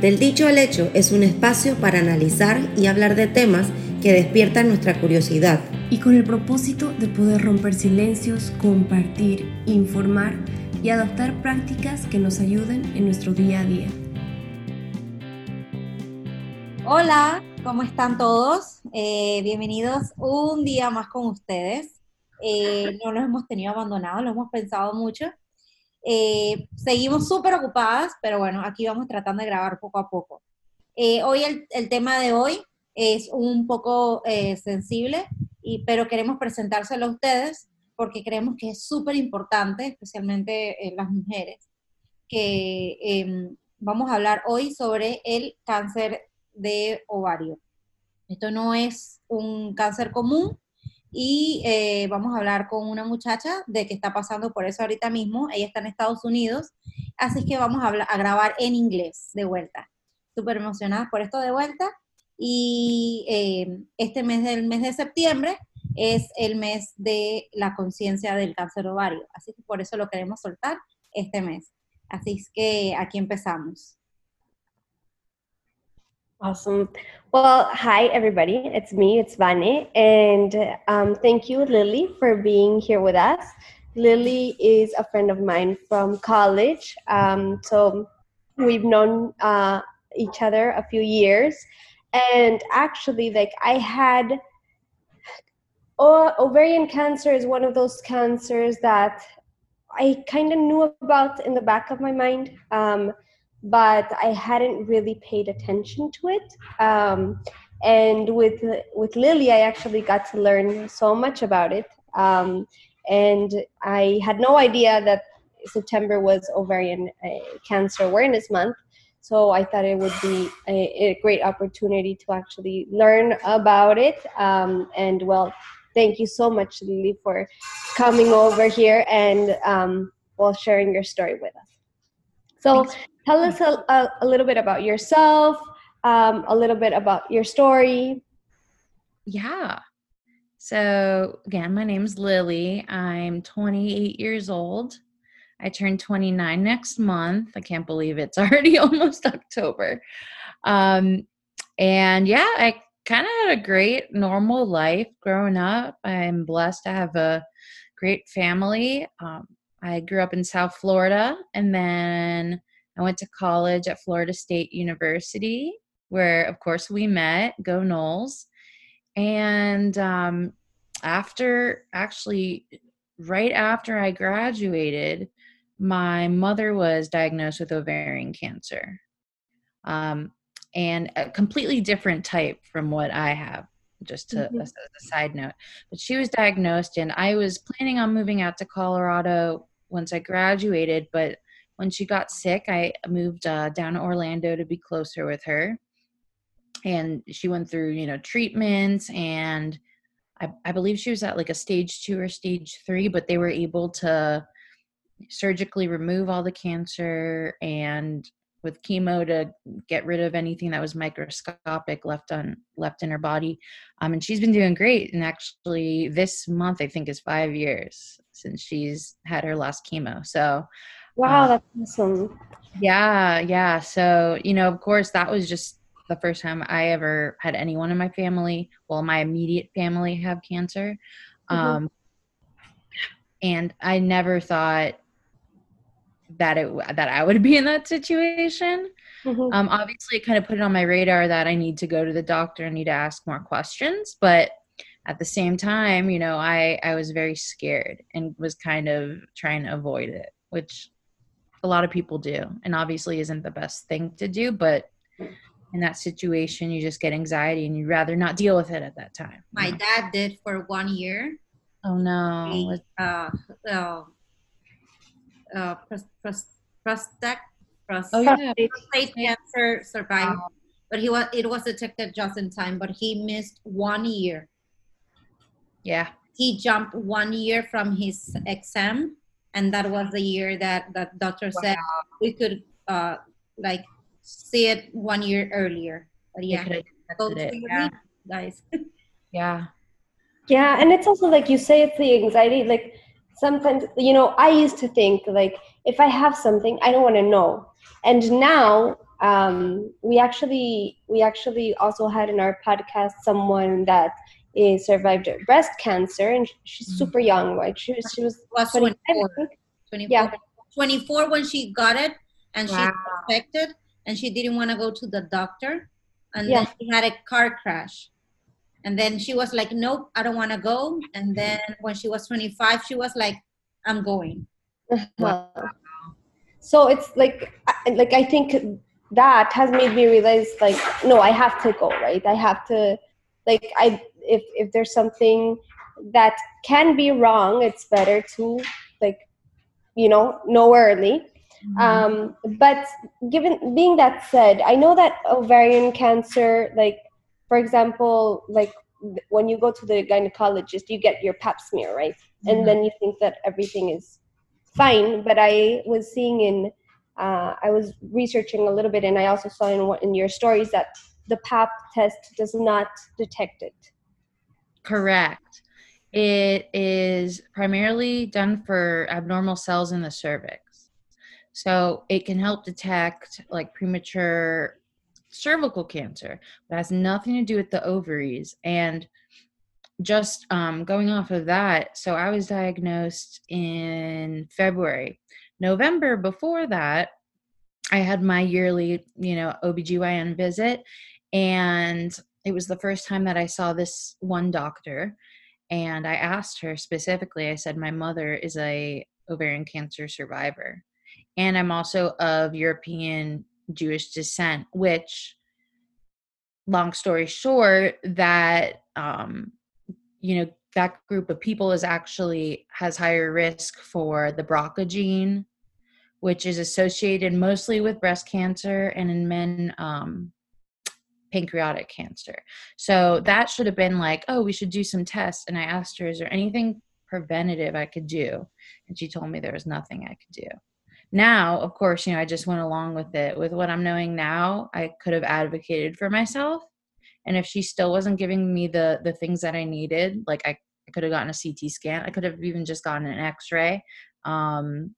Del dicho al hecho es un espacio para analizar y hablar de temas que despiertan nuestra curiosidad. Y con el propósito de poder romper silencios, compartir, informar y adoptar prácticas que nos ayuden en nuestro día a día. Hola, ¿cómo están todos? Eh, bienvenidos un día más con ustedes. Eh, no los hemos tenido abandonados, lo hemos pensado mucho eh, seguimos súper ocupadas, pero bueno, aquí vamos tratando de grabar poco a poco. Eh, hoy el, el, tema de hoy es un poco eh, sensible, y, pero queremos presentárselo a ustedes porque creemos que es súper importante, especialmente en las mujeres, que em, vamos a hablar hoy sobre el cáncer de ovario. Esto no es un cáncer común, y eh, vamos a hablar con una muchacha de que está pasando por eso ahorita mismo. Ella está en Estados Unidos, así que vamos a, a grabar en inglés de vuelta. Súper emocionada por esto de vuelta. Y eh, este mes del mes de septiembre es el mes de la conciencia del cáncer ovario, así que por eso lo queremos soltar este mes. Así que aquí empezamos. Awesome. Well, hi, everybody. It's me, it's Vane. And um, thank you, Lily, for being here with us. Lily is a friend of mine from college. Um, so we've known uh, each other a few years. And actually, like, I had oh, ovarian cancer is one of those cancers that I kind of knew about in the back of my mind. Um, but I hadn't really paid attention to it. Um, and with with Lily, I actually got to learn so much about it. Um, and I had no idea that September was Ovarian uh, Cancer Awareness Month. So I thought it would be a, a great opportunity to actually learn about it. Um, and well, thank you so much, Lily, for coming over here and um, well sharing your story with us. So Thanks. Tell us a, a, a, little bit about yourself, um, a little bit about your story. Yeah. So again, my name's Lily. I'm 28 years old. I turn 29 next month. I can't believe it's already almost October. Um, and yeah, I kind of had a great normal life growing up. I'm blessed to have a great family. Um, I grew up in South Florida and then I went to college at Florida State University, where, of course, we met, Go Noles. And um, after, actually, right after I graduated, my mother was diagnosed with ovarian cancer. Um, and a completely different type from what I have just to mm-hmm. as a side note but she was diagnosed and i was planning on moving out to colorado once I graduated. But when she got sick, I moved uh, down to Orlando to be closer with her. And she went through, you know, treatments and I, I believe she was at like a stage two or stage three, but they were able to surgically remove all the cancer and with chemo to get rid of anything that was microscopic left on left in her body um, and she's been doing great and actually this month i think is five years since she's had her last chemo. So, wow, um, that's awesome. Yeah, yeah. So, you know, of course, that was just the first time I ever had anyone in my family, well, my immediate family have cancer. Mm-hmm. Um, and I never thought that it that I would be in that situation. Mm-hmm. Um, obviously, it kind of put it on my radar that I need to go to the doctor, and need to ask more questions, but at the same time you know i i was very scared and was kind of trying to avoid it which a lot of people do and obviously isn't the best thing to do but in that situation you just get anxiety and you'd rather not deal with it at that time my know? dad did for one year oh no he, uh, uh, uh, prostate prostate oh, yeah. prostate cancer survived but he was it was detected just in time but he missed one year yeah. He jumped one year from his exam, and that was the year that the doctor wow. said we could uh, like see it one year earlier. But yeah, go it. yeah. guys. yeah. Yeah, and it's also like you say it's the anxiety. Like sometimes, you know, I used to think like if I have something, I don't want to know. And now um, we actually we actually also had in our podcast someone that is survived breast cancer and she's Mhm. super young right she was she was Was 25, 24. 24, Yeah. 24 when she got it and she Wow. suspected and she didn't want to go to the doctor and Yeah. then she had a car crash and then she was like nope i don't want to go and then when she was 25 she was like i'm going Wow. So it's like, like I think that has made me realize, like, no, I have to go, right? I have to, like, I if if there's something that can be wrong, it's better to, like, you know, know early. Um, but given being that said, I know that ovarian cancer, like, for example, like when you go to the gynecologist, you get your Pap smear, right? and then you think that everything is fine. But I was seeing in, uh, I was researching a little bit, and I also saw in in your stories that the PAP test does not detect it. Correct. It is primarily done for abnormal cells in the cervix. So it can help detect like premature cervical cancer. It has nothing to do with the ovaries. And just um, going off of that, so I was diagnosed in February. November before that, I had my yearly, you know, OBGYN visit. And it was the first time that I saw this one doctor. And I asked her specifically, I said, My mother is a ovarian cancer survivor. And I'm also of European Jewish descent, which long story short, that um, you know, that group of people is actually has higher risk for the BRCA gene, which is associated mostly with breast cancer and in men um, pancreatic cancer. So that should have been like, oh, we should do some tests. And I asked her, is there anything preventative I could do? And she told me there was nothing I could do. Now, of course, you know, I just went along with it. With what I'm knowing now, I could have advocated for myself. And if she still wasn't giving me the the things that I needed, like I, I could have gotten a CT scan, I could have even just gotten an X-ray. Um,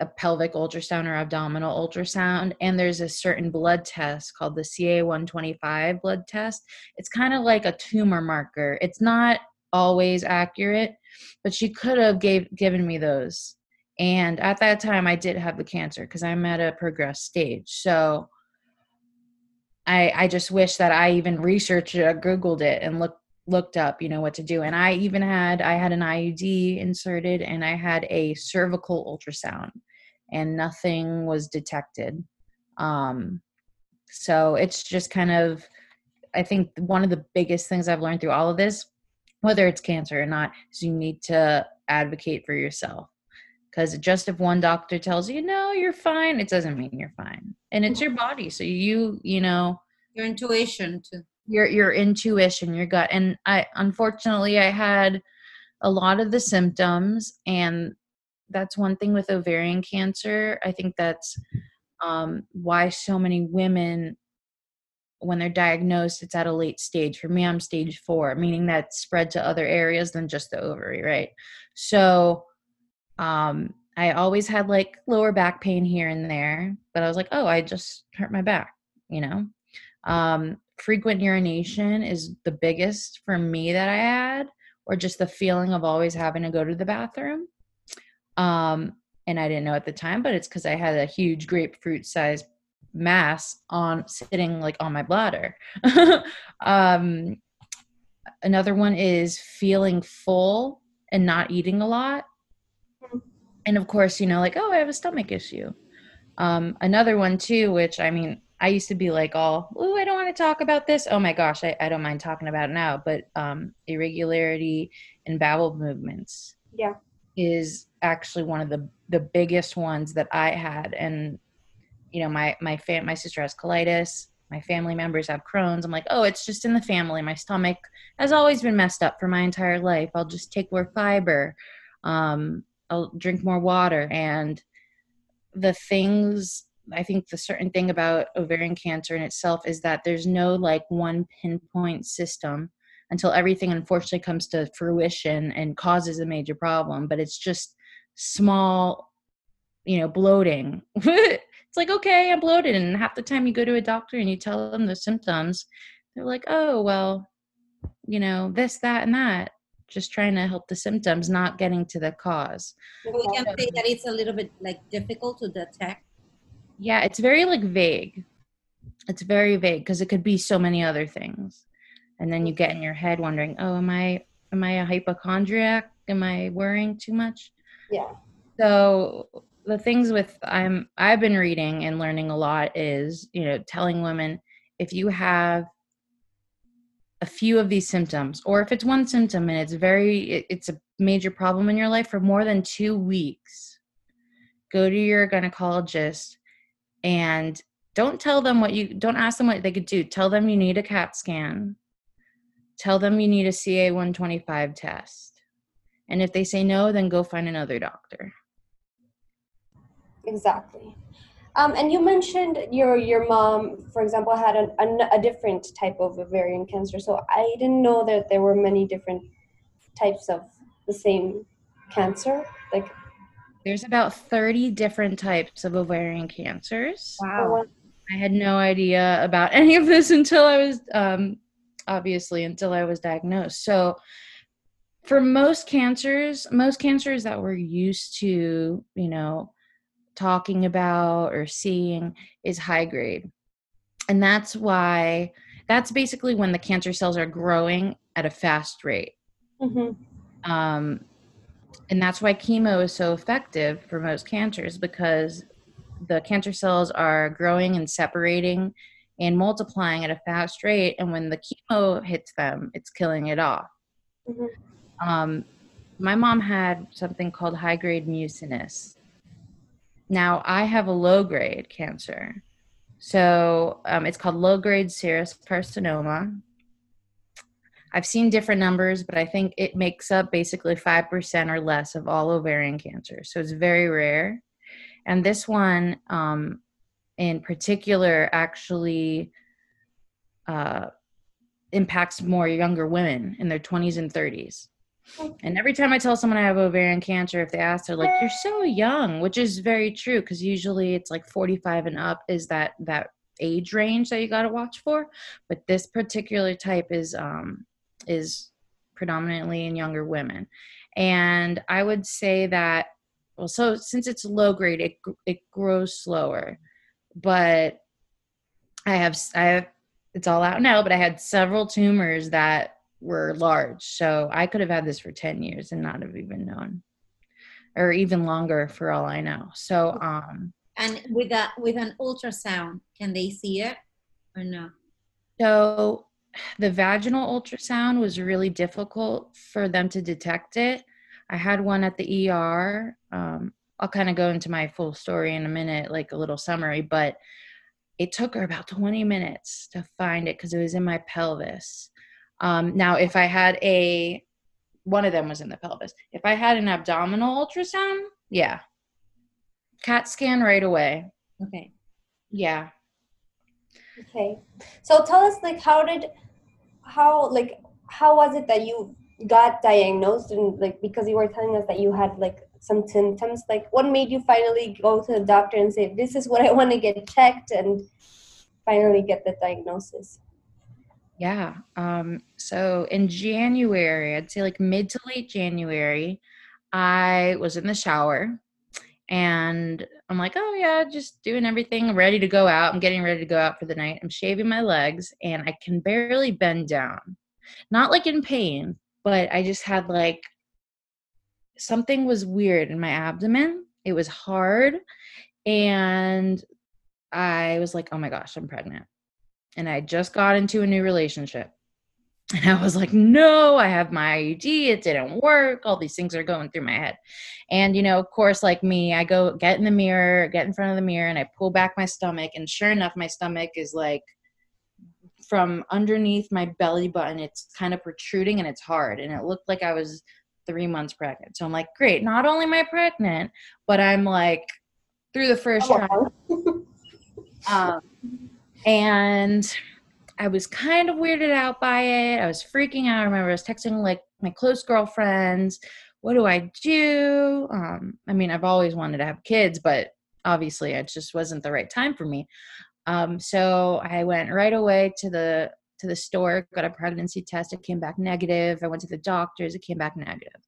a pelvic ultrasound or abdominal ultrasound and there's a certain blood test called the CA125 blood test. It's kind of like a tumor marker. It's not always accurate, but she could have gave given me those. And at that time I did have the cancer because I'm at a progressed stage. So I I just wish that I even researched it, googled it and looked looked up, you know, what to do. And I even had I had an IUD inserted and I had a cervical ultrasound and nothing was detected. Um, so it's just kind of, I think one of the biggest things I've learned through all of this, whether it's cancer or not, is you need to advocate for yourself. Because just if one doctor tells you, no, you're fine, it doesn't mean you're fine. And it's your body. So you, you know, your intuition too your your intuition, your gut. And I unfortunately I had a lot of the symptoms and that's one thing with ovarian cancer. I think that's um, why so many women, when they're diagnosed, it's at a late stage. For me, I'm stage four, meaning that spread to other areas than just the ovary, right? So um, I always had like lower back pain here and there, but I was like, oh, I just hurt my back, you know? Um, frequent urination is the biggest for me that I had, or just the feeling of always having to go to the bathroom. Um, and I didn't know at the time, but it's because I had a huge grapefruit sized mass on sitting like on my bladder. um, another one is feeling full and not eating a lot. And of course, you know, like, oh, I have a stomach issue. Um, another one too, which I mean, I used to be like all, oh, I don't want to talk about this. Oh my gosh, I, I don't mind talking about it now. But um, irregularity in bowel movements Yeah. Is actually one of the the biggest ones that I had. And you know, my my fam- my sister has colitis. My family members have Crohn's. I'm like, oh, it's just in the family. My stomach has always been messed up for my entire life. I'll just take more fiber. Um, I'll drink more water. And the things I think the certain thing about ovarian cancer in itself is that there's no like one pinpoint system until everything unfortunately comes to fruition and causes a major problem. But it's just small, you know, bloating. It's like okay i'm bloated and half the time you go to a doctor and you tell them the symptoms they're like oh well you know this that and that. Just trying to help the symptoms not getting to the cause. We can say that um, it's a little bit like difficult to detect. Yeah it's very like vague. It's very vague because it could be so many other things and then you get in your head wondering oh am i am i a hypochondriac? Am i worrying too much? Yeah. so the things with i'm i've been reading and learning a lot is you know telling women if you have a few of these symptoms or if it's one symptom and it's very it, it's a major problem in your life for more than two weeks go to your gynecologist and don't tell them what you don't ask them what they could do. Tell them you need a cat scan tell them you need a ca 125 test and if they say no then go find another doctor Exactly. Um, and you mentioned your your mom, for example, had an, a, a different type of ovarian cancer. So I didn't know that there were many different types of the same cancer. Like, there's about 30 different types of ovarian cancers wow I had no idea about any of this until I was, um, obviously, until I was diagnosed. So, for most cancers, most cancers that we're used to, you know, talking about or seeing is high grade. And that's why, that's basically when the cancer cells are growing at a fast rate. mhm. Um, and that's why chemo is so effective for most cancers because the cancer cells are growing and separating and multiplying at a fast rate. And when the chemo hits them, it's killing it off. Mhm. Um, my mom had something called high grade mucinous. Now, I have a low grade cancer. So um, it's called low grade serous carcinoma. I've seen different numbers, but I think it makes up basically 5% or less of all ovarian cancer. So it's very rare. And this one um, in particular actually uh, impacts more younger women in their 20s and 30s. And every time I tell someone I have ovarian cancer, if they ask, they're like, "You're so young," which is very true because usually it's like 45 and up is that that age range that you got to watch for. But this particular type is um, is predominantly in younger women, and I would say that well, so since it's low grade, it it grows slower, but I have I have it's all out now, but I had several tumors that were large. So I could have had this for 10 years and not have even known. Or even longer for all I know. So um and with a with an ultrasound can they see it or no so the vaginal ultrasound was really difficult for them to detect it. I had one at the ER. Um, I'll kind of go into my full story in a minute, like a little summary, but it took her about 20 minutes to find it because it was in my pelvis. Um, now, if I had a, one of them was in the pelvis. If I had an abdominal ultrasound, yeah, CAT scan right away. okay Yeah. Okay. So tell us, like, how did, how, like, how was it that you got diagnosed and, like, because you were telling us that you had, like, some symptoms, like, what made you finally go to the doctor and say, this is what I want to get checked and finally get the diagnosis? Yeah. Um, so in January, I'd say like mid to late January, I was in the shower and I'm like, oh yeah, just doing everything, ready to go out. I'm getting ready to go out for the night. I'm shaving my legs and I can barely bend down. Not like in pain, but I just had like something was weird in my abdomen. It was hard. And I was like, oh my gosh, I'm pregnant. And I just got into a new relationship. And I was like, no, I have my IUD. It didn't work. All these things are going through my head. And, you know, of course, like me, I go get in the mirror, get in front of the mirror, and I pull back my stomach. And sure enough, my stomach is like from underneath my belly button, it's kind of protruding and it's hard. And it looked like I was three months pregnant. So I'm like, great. Not only am I pregnant, but I'm like through the first trimester. Um, and I was kind of weirded out by it. I was freaking out. I remember I was texting like my close girlfriends, what do I do? Um, I mean, I've always wanted to have kids, but obviously it just wasn't the right time for me. Um, so I went right away to the to the store, got a pregnancy test. It came back negative. I went to the doctors. It came back negative.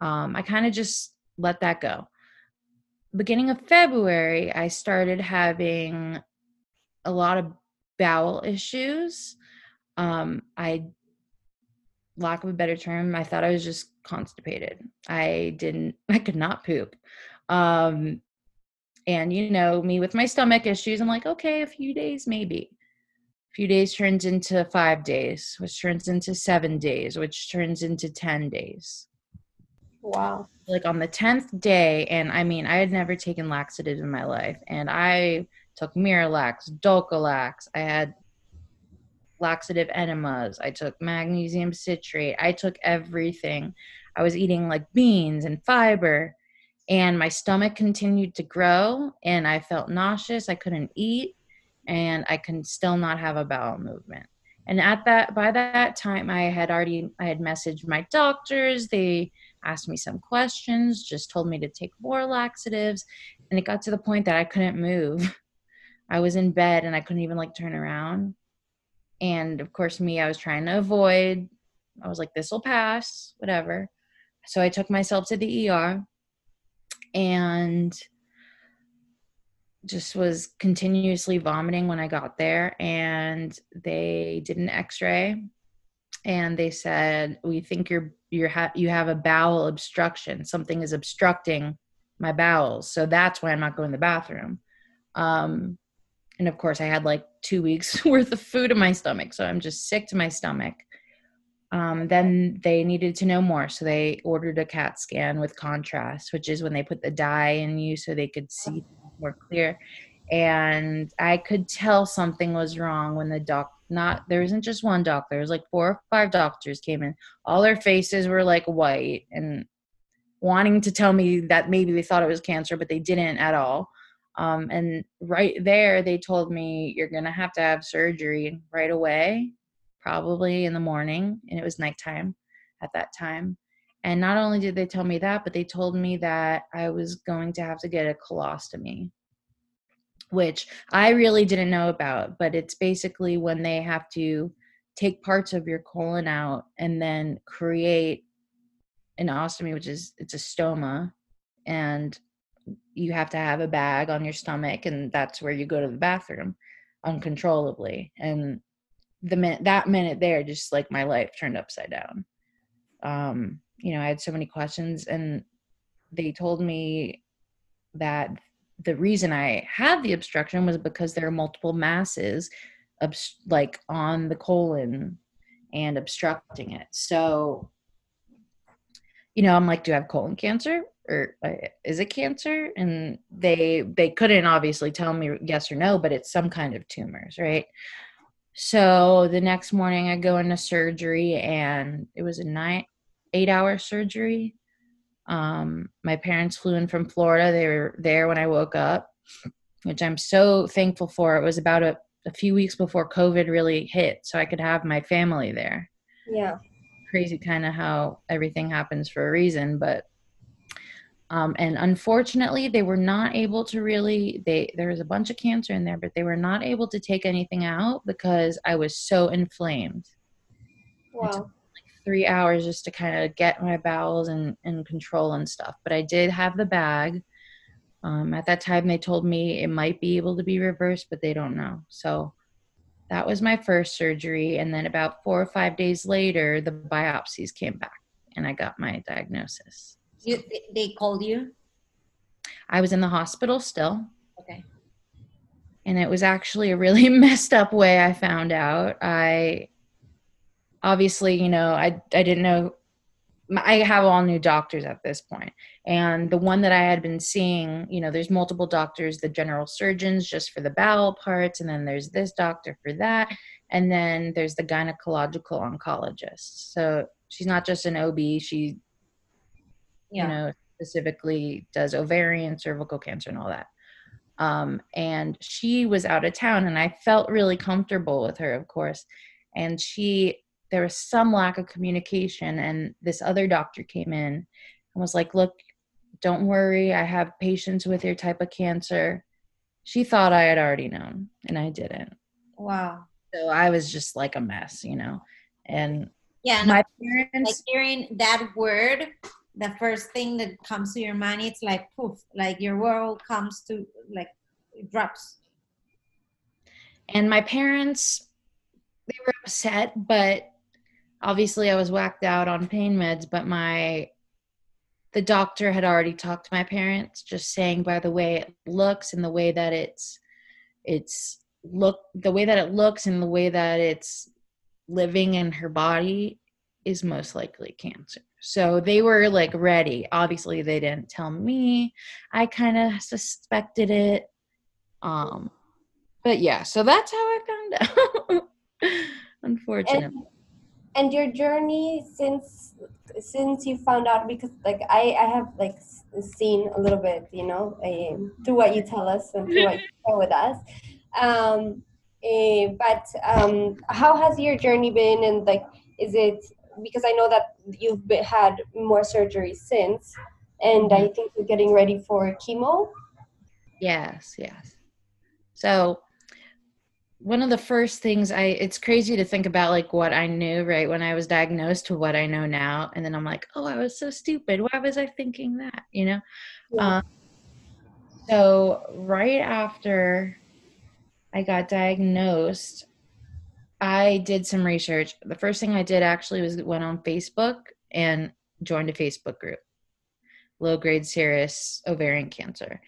Um, I kind of just let that go. Beginning of February, I started having a lot of bowel issues. Um, I, lack of a better term, I thought I was just constipated. I didn't, I could not poop. Um, and you know, me with my stomach issues, I'm like, okay, a few days maybe. Few days turns into five days, which turns into seven days, which turns into 10 days. Wow. Like on the 10th day, and I mean, I had never taken laxatives in my life, and I took Miralax, Dulcolax, I had laxative enemas, I took magnesium citrate, I took everything. I was eating like beans and fiber and my stomach continued to grow and i felt nauseous i couldn't eat and i can still not have a bowel movement. And at that by that time i had already i had messaged my doctors. They asked me some questions just told me to take more laxatives and it got to the point that i couldn't move. I was in bed and i couldn't even like turn around. And of course me i was trying to avoid. I was like this will pass whatever. So i took myself to the er and just was continuously vomiting when I got there and they did an x-ray and they said we think you're you're ha- you have a bowel obstruction. Something is obstructing my bowels so that's why I'm not going to the bathroom. Um and of course I had like 2 weeks worth of food in my stomach so I'm just sick to my stomach. Um, then they needed to know more, so they ordered a CAT scan with contrast, which is when they put the dye in you so they could see more clear. And I could tell something was wrong when the doc not there isn't just one doctor, there was like four or five doctors came in. All their faces were like white and wanting to tell me that maybe they thought it was cancer, but they didn't at all. Um, and right there, they told me you're gonna have to have surgery right away probably in the morning, and it was nighttime at that time. And not only did they tell me that, but they told me that I was going to have to get a colostomy, which I really didn't know about. But it's basically when they have to take parts of your colon out and then create an ostomy, which is it's a stoma, and you have to have a bag on your stomach, and that's where you go to the bathroom uncontrollably. And the minute that minute there just like my life turned upside down um you know i had so many questions and they told me that the reason i had the obstruction was because there are multiple masses obst- like on the colon and obstructing it. So you know i'm like do i have colon cancer? Or uh, is it cancer? And they they couldn't obviously tell me yes or no but it's some kind of tumors right? So the next morning, I go into surgery, and it was a nine, eight hour surgery. Um, my parents flew in from Florida. They were there when I woke up, which I'm so thankful for. It was about a, a few weeks before COVID really hit, so I could have my family there. Yeah. Crazy kind of how everything happens for a reason, but um, and unfortunately, they were not able to really. They there was a bunch of cancer in there, but they were not able to take anything out because I was so inflamed. Wow. Three hours just to kind of get my bowels and and control and stuff. But I did have the bag. Um, at that time, they told me it might be able to be reversed, but they don't know. So that was my first surgery, and then about four or five days later, the biopsies came back, and I got my diagnosis. You, they called you? I was in the hospital still. Okay. And it was actually a really messed up way I found out. I obviously, you know, I I didn't know I have all new doctors at this point. And the one that I had been seeing, you know, there's multiple doctors, the general surgeons just for the bowel parts, and then there's this doctor for that. And then there's the gynecological oncologist. So she's not just an OB, she yeah. you know, specifically does ovarian, cervical cancer, and all that. Um, and she was out of town, and I felt really comfortable with her, of course. And she, there was some lack of communication, and this other doctor came in and was like, "Look, don't worry, I have patients with your type of cancer. She thought I had already known, and I didn't. Wow. So I was just like a mess, you know. And Yeah, my like parents, hearing that word, the first thing that comes to your mind, it's like poof, like your world comes to like it drops. and my parents, they were upset, but obviously I was whacked out on pain meds. But my, the doctor had already talked to my parents, just saying by the way it looks and the way that it's, it's look the way that it looks and the way that it's living in her body is most likely cancer. So they were like ready. Obviously they didn't tell me. I kind of suspected it. Um but yeah, so that's how I found out. Unfortunately. And, and your journey since since you found out because like I I have like seen a little bit you know through what you tell us and through what you share with us. Um, eh, but um, how has your journey been and like is it because I know that you've been, had more surgery since and I think you're getting ready for chemo. Yes, yes. So one of the first things I it's crazy to think about like what I knew right when I was diagnosed to what I know now and then I'm like, "Oh, I was so stupid. Why was I thinking that?" You know? Yeah. Um, so right after I got diagnosed, I did some research. The first thing I did actually was went on Facebook and joined a Facebook group, low grade serous ovarian cancer.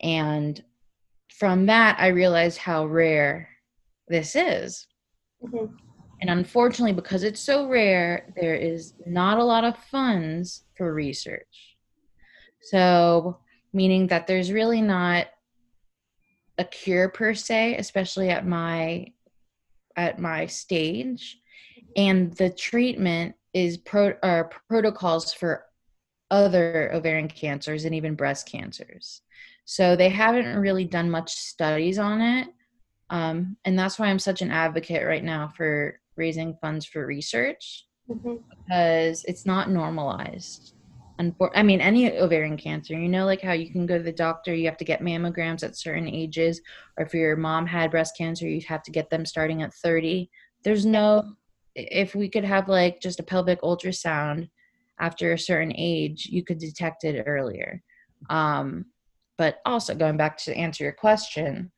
And from that, I realized how rare this is. Mhm. And unfortunately, because it's so rare, there is not a lot of funds for research. So, meaning that there's really not a cure per se, especially at my at my stage, and the treatment is pro or protocols for other ovarian cancers and even breast cancers. So they haven't really done much studies on it, um, and that's why I'm such an advocate right now for raising funds for research Mhm. because it's not normalized. Unfor- I mean, any ovarian cancer, you know, like how you can go to the doctor, you have to get mammograms at certain ages, or if your mom had breast cancer, you have to get them starting at 30. There's no, if we could have like just a pelvic ultrasound after a certain age, you could detect it earlier. Um, but also going back to answer your question,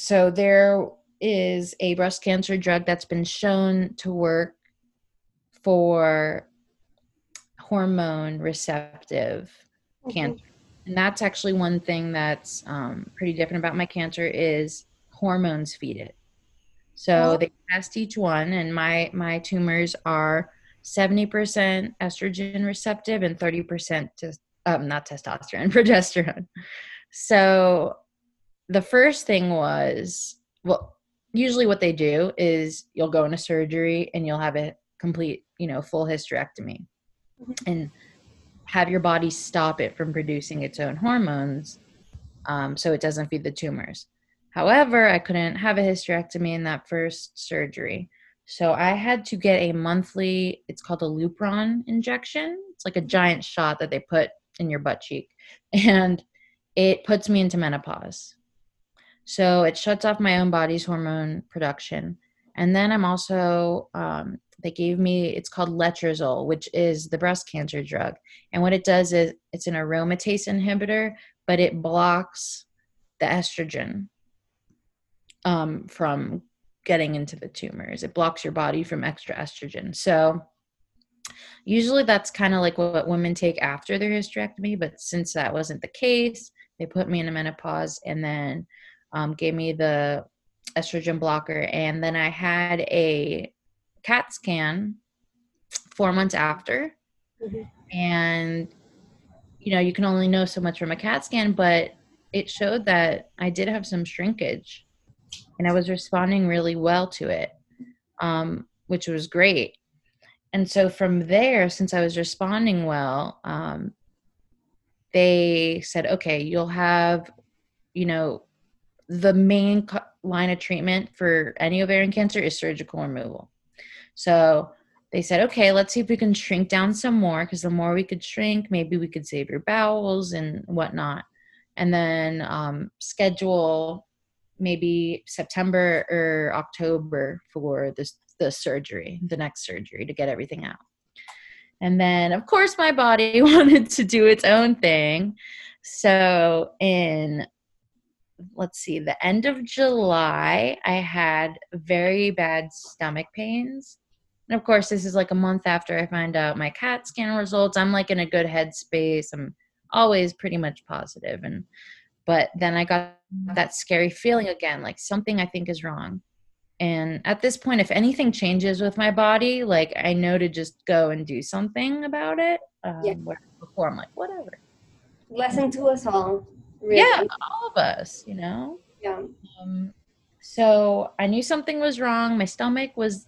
so there is a breast cancer drug that's been shown to work for hormone receptive Mhm. cancer and that's actually one thing that's um, pretty different about my cancer is hormones feed it so Oh. they test each one and my my tumors are 70% estrogen receptive and 30% tes- um, not testosterone progesterone so the first thing was well usually what they do is you'll go into surgery and you'll have a complete you know full hysterectomy. And have your body stop it from producing its own hormones um, so it doesn't feed the tumors. However i couldn't have a hysterectomy in that first surgery. So i had to get a monthly it's called a lupron injection. It's like a giant shot that they put in your butt cheek. And it puts me into menopause so it shuts off my own body's hormone production. And then I'm also, um, they gave me, it's called letrozole, which is the breast cancer drug. And what it does is it's an aromatase inhibitor, but it blocks the estrogen um, from getting into the tumors. It blocks your body from extra estrogen. So usually that's kind of like what women take after their hysterectomy. But since that wasn't the case, they put me in a menopause and then um, gave me the estrogen blocker, and then I had a CAT scan four months after, Mhm. and you know you can only know so much from a CAT scan, but it showed that I did have some shrinkage, and I was responding really well to it, um, which was great. And so from there, since I was responding well, um, they said, okay, you'll have, you know, the main co- line of treatment for any ovarian cancer is surgical removal. So they said, okay, let's see if we can shrink down some more because the more we could shrink, maybe we could save your bowels and whatnot. And then um, schedule maybe September or October for this the surgery, the next surgery to get everything out. And then, of course, my body wanted to do its own thing. So, in let's see, the end of July, I had very bad stomach pains. And of course, this is like a month after I find out my CAT scan results. I'm like in a good headspace. I'm always pretty much positive. And, but then I got that scary feeling again, like something I think is wrong. And at this point, if anything changes with my body, like I know to just go and do something about it. Um, yeah. Before I'm like, whatever. Lesson to us all. Really. Yeah, all of us, you know? Yeah. Um, so I knew something was wrong. My stomach was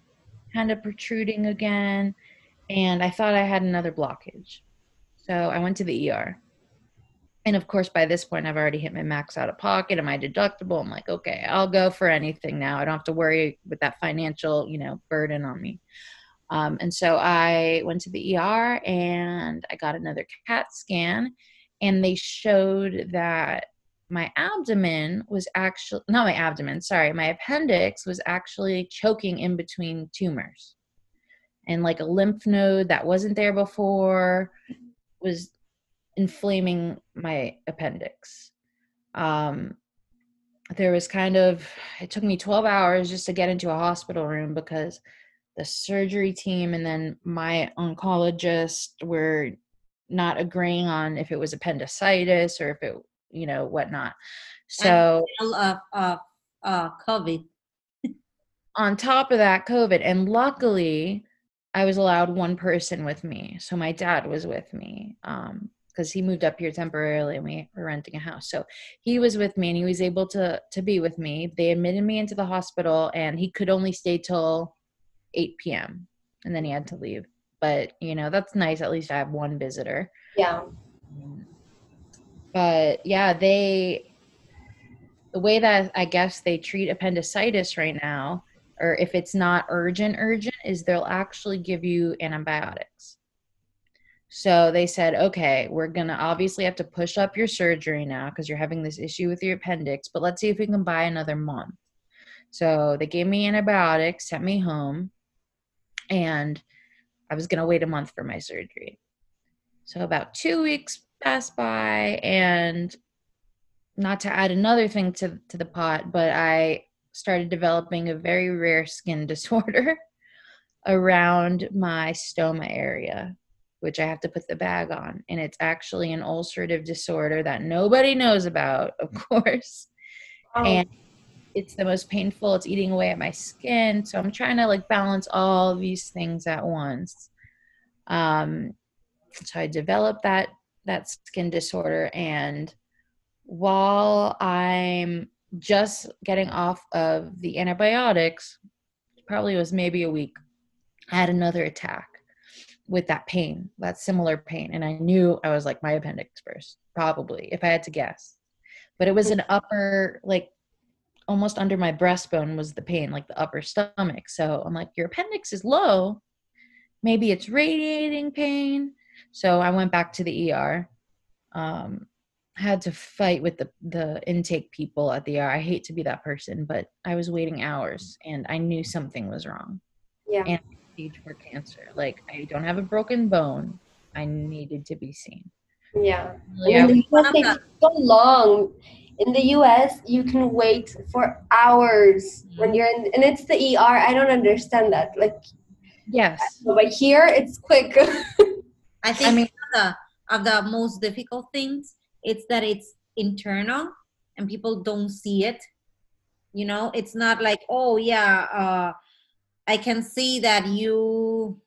kind of protruding again, and I thought I had another blockage. So I went to the ER. And of course, by this point, I've already hit my max out of pocket and my deductible. I'm like, okay, I'll go for anything now. I don't have to worry with that financial, you know, burden on me. Um, and so I went to the ER and I got another CAT scan and they showed that my abdomen was actually not my abdomen sorry my appendix was actually choking in between tumors. And like a lymph node that wasn't there before was inflaming my appendix. Um there was kind of it took me 12 hours just to get into a hospital room because the surgery team and then my oncologist were not agreeing on if it was appendicitis or if it you know whatnot. So uh, uh, uh, covid. On top of that covid and luckily i was allowed one person with me. So my dad was with me um because he moved up here temporarily and we were renting a house. So he was with me and he was able to to be with me. They admitted me into the hospital and he could only stay till 8 p.m and then he had to leave but you know that's nice at least i have one visitor. Yeah. But yeah they the way that i guess they treat appendicitis right now or if it's not urgent urgent is they'll actually give you antibiotics. So they said okay we're gonna obviously have to push up your surgery now because you're having this issue with your appendix but let's see if we can buy another month. So they gave me antibiotics sent me home and I was going to wait a month for my surgery. So about two weeks passed by, and not to add another thing to, to the pot, but I started developing a very rare skin disorder around my stoma area, which I have to put the bag on. And it's actually an ulcerative disorder that nobody knows about, of course. Oh. And it's the most painful. It's eating away at my skin. So I'm trying to like balance all these things at once. Um, so I developed that that skin disorder, and while I'm just getting off of the antibiotics, probably was maybe a week, I had another attack with that pain, that similar pain, and I knew I was like my appendix burst, probably if I had to guess. But it was an upper like almost under my breastbone was the pain, like the upper stomach. So I'm like, your appendix is low. Maybe it's radiating pain. So I went back to the ER. Um, had to fight with the the intake people at the ER. I hate to be that person, but I was waiting hours and I knew something was wrong. Yeah. And stage four cancer. Like I don't have a broken bone. I needed to be seen. Yeah. Yeah. It takes so long in the US, you can wait for hours when mm-hmm. you're in, and it's the ER. I don't understand that. Like, yes, but here it's quick. I think I mean, the of the most difficult things it's that it's internal and people don't see it. You know, it's not like, oh yeah, uh, I can see that you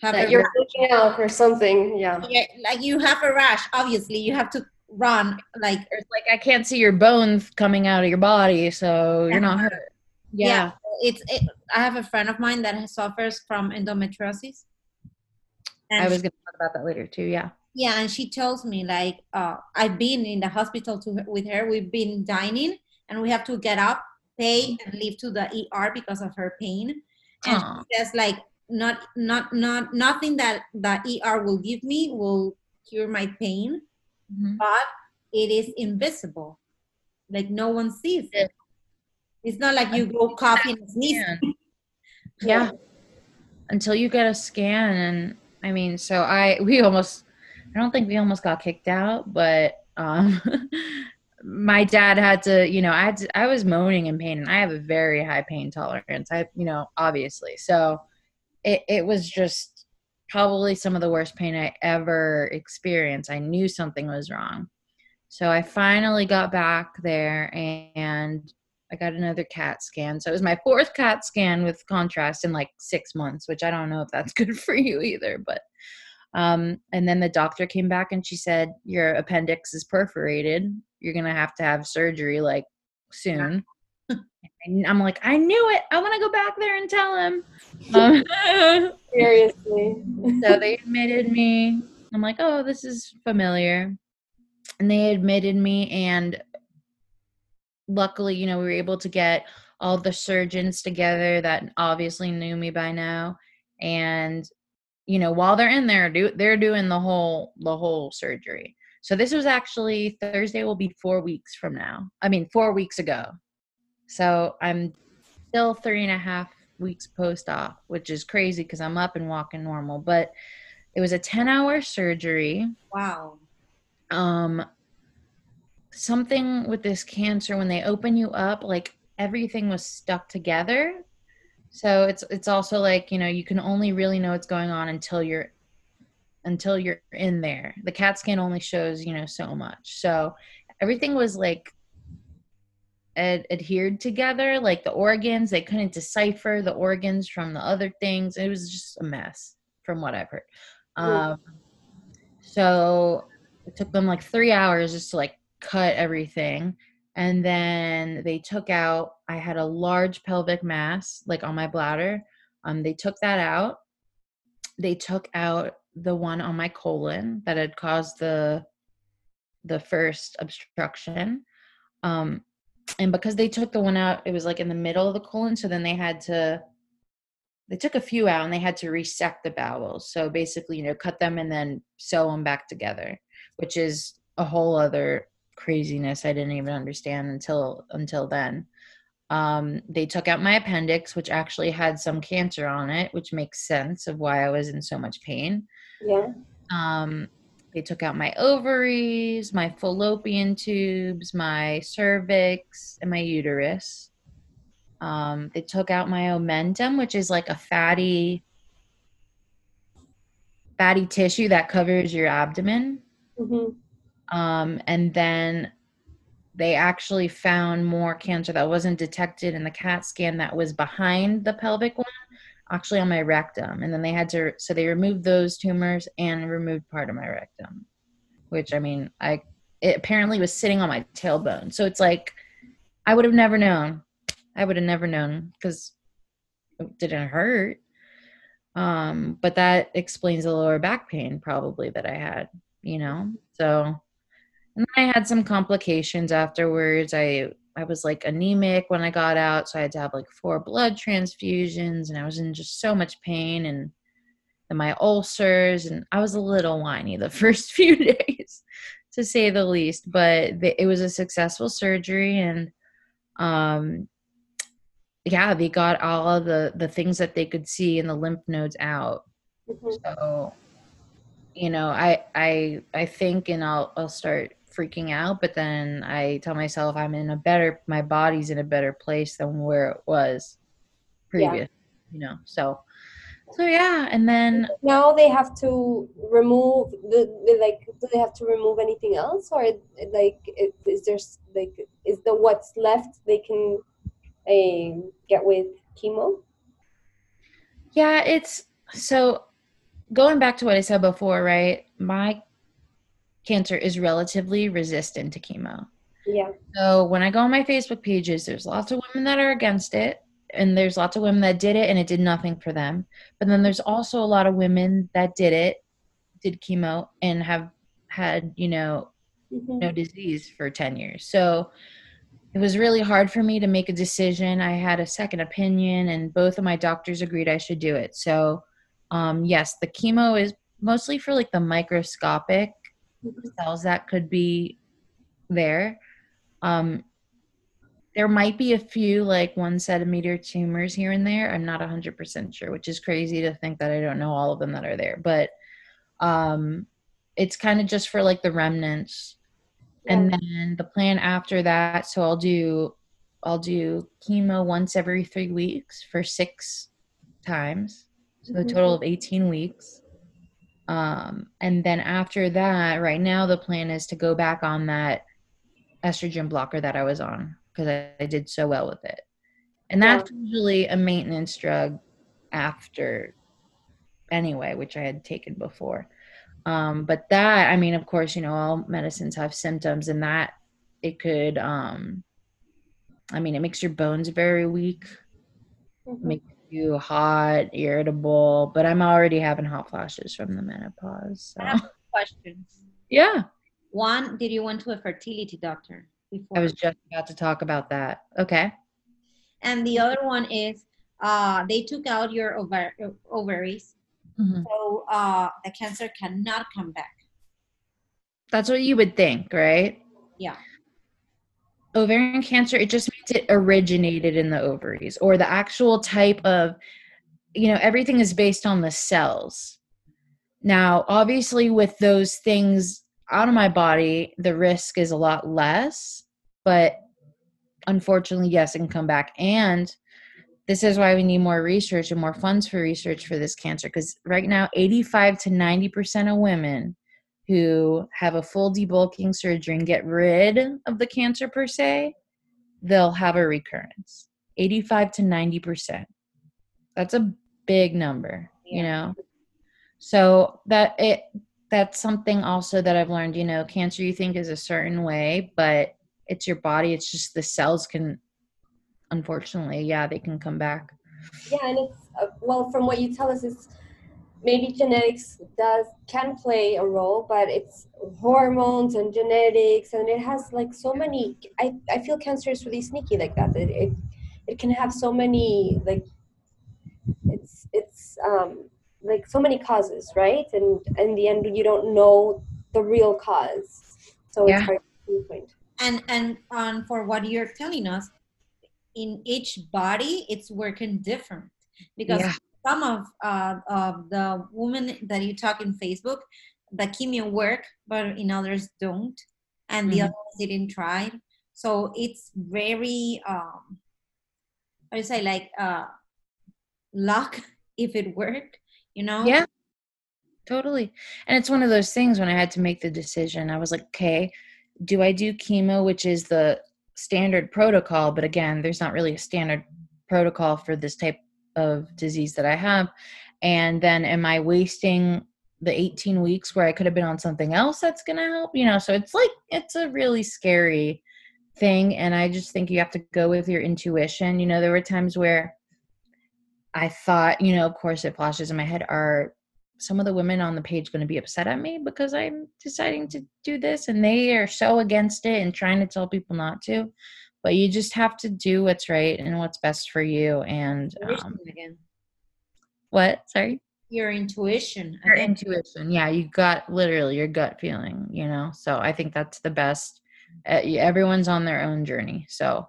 have that you're looking out or something. Yeah. yeah, like you have a rash. Obviously, you have to run like it's like I can't see your bones coming out of your body, so you're not hurt. Yeah, yeah it's. It, I have a friend of mine that suffers from endometriosis. And I was to talk about that later too. Yeah. Yeah, and she tells me like uh, I've been in the hospital to, with her. We've been dining, and we have to get up, pay, and leave to the ER because of her pain. And she says like not not not nothing that that ER will give me will cure my pain, Mhm. but it is invisible. Like no one sees it. It's not like you go coughing and sneezing. Yeah. Until you get a scan and I mean, so I we almost I don't think we almost got kicked out, but um my dad had to, you know, I had to, I was moaning in pain and I have a very high pain tolerance. I you know, obviously. So it it was just probably some of the worst pain I ever experienced. I knew something was wrong. So I finally got back there and I got another CAT scan. So it was my fourth CAT scan with contrast in like six months, which I don't know if that's good for you either. But um, and then the doctor came back and she said your appendix is perforated. You're gonna have to have surgery like soon. And I'm like, I knew it. I want to go back there and tell him. Um, Seriously. so they admitted me. I'm like, oh, this is familiar. And they admitted me, and luckily, you know, we were able to get all the surgeons together that obviously knew me by now. And you know, while they're in there, do they're doing the whole the whole surgery. So this was actually Thursday will be four weeks from now. I mean, four weeks ago. So I'm still three and a half weeks post op, which is crazy because I'm up and walking normal. But it was a 10 hour surgery. Wow. Um, something with this cancer, when they open you up, like everything was stuck together. So it's it's also like you know you can only really know what's going on until you're until you're in there. The CAT scan only shows you know so much. So everything was like ad- adhered together like the organs they couldn't decipher the organs from the other things it was just a mess from what i've heard. Um, so it took them like three hours just to like cut everything and then they took out i had a large pelvic mass like on my bladder. Um, they took that out. They took out the one on my colon that had caused the the first obstruction. Um, and because they took the one out it was like in the middle of the colon so then they had to they took a few out and they had to resect the bowels. So basically you know cut them and then sew them back together which is a whole other craziness i didn't even understand until until then. Um, they took out my appendix which actually had some cancer on it which makes sense of why i was in so much pain. Yeah. um, they took out my ovaries, my fallopian tubes, my cervix, and my uterus. Um, they took out my omentum, which is like a fatty, fatty tissue that covers your abdomen. hmm Um, and then they actually found more cancer that wasn't detected in the CAT scan that was behind the pelvic one, actually on my rectum. And then they had to, so they removed those tumors and removed part of my rectum, which I mean, I, it apparently was sitting on my tailbone. So it's like, I would have never known. I would have never known because it didn't hurt. Um, but that explains the lower back pain probably that I had, you know? So, and then I had some complications afterwards. I I was like anemic when I got out, so I had to have like four blood transfusions, and I was in just so much pain and and my ulcers, and I was a little whiny the first few days, to say the least. But the, it was a successful surgery, and um, yeah, they got all of the the things that they could see in the lymph nodes out. hmm So, you know, I I I think and I'll I'll start freaking out, but then I tell myself I'm in a better my body's in a better place than where it was Yeah. previous, you know. So so yeah, and then Now they have to remove the, the like. Do they have to remove anything else, or like is, is there like is the what's left they can uh, get with chemo? yeah, it's so going back to what I said before, right? My cancer is relatively resistant to chemo. Yeah. So when I go on my Facebook pages, there's lots of women that are against it, and there's lots of women that did it and it did nothing for them. But then there's also a lot of women that did it, did chemo, and have had, you know, Mhm. no disease for 10 years. So it was really hard for me to make a decision. I had a second opinion, and both of my doctors agreed I should do it. So, um, yes, the chemo is mostly for like the microscopic cells that could be there. Um, there might be a few like one centimeter tumors here and there. I'm not 100% sure, which is crazy to think that I don't know all of them that are there. But um, it's kind of just for like the remnants. Yeah. And then the plan after that, so I'll do I'll do chemo once every three weeks for six times. So mm-hmm. a total of 18 weeks. Um, and then after that, right now the plan is to go back on that estrogen blocker that I was on because I, I, did so well with it. And that's yeah. usually a maintenance drug after anyway, which I had taken before. Um, but that, I mean, of course, you know, all medicines have symptoms and that it could, um, I mean, it makes your bones very weak, mm-hmm. makes you hot, irritable, but I'm already having hot flashes from the menopause. So. questions. Yeah. One, did you went to a fertility doctor before? I was just about to talk about that. Okay. And the other one is uh, they took out your ovar- ovaries, mm-hmm. so uh, the cancer cannot come back. That's what you would think, right? Yeah. Ovarian cancer, it just means it originated in the ovaries or the actual type of, you know, everything is based on the cells. Now, obviously, with those things out of my body, the risk is a lot less, but unfortunately, yes, it can come back. And this is why we need more research and more funds for research for this cancer because right now 85 to 90% of women who have a full debulking surgery and get rid of the cancer per se they'll have a recurrence 85 to 90% that's a big number yeah. you know so that it that's something also that I've learned, you know, cancer you think is a certain way, but it's your body. It's just the cells can, unfortunately, yeah, they can come back. Yeah, and it's uh, well, from what you tell us, it's maybe genetics does can play a role, but it's hormones and genetics, and it has like so many. I I feel cancer is really sneaky like that. It it, it can have so many like. It's it's um like so many causes, right? And in the end, you don't know the real cause, so yeah. it's hard to pinpoint. And and on for what you're telling us, in each body, it's working different because yeah. Some of uh, of the women that you talk in Facebook, the chemo work, but in others don't, and mm-hmm. the others didn't try. So it's very um, I would say like uh, luck if it worked you know? Yeah. Totally. And it's one of those things when I had to make the decision, I was like, okay, do I do chemo, which is the standard protocol? But again, there's not really a standard protocol for this type of disease that I have. And then am I wasting the 18 weeks where I could have been on something else that's going to help? You know, so it's like, it's a really scary thing. And I just think you have to go with your intuition. You know, there were times where I thought, you know, of course, it flashes in my head are some of the women on the page going to be upset at me because I'm deciding to do this and they are so against it and trying to tell people not to. But you just have to do what's right and what's best for you. And um, again, what? Sorry? Your intuition. Your intuition. Yeah, you got literally your gut feeling, you know? So I think that's the best. Everyone's on their own journey. So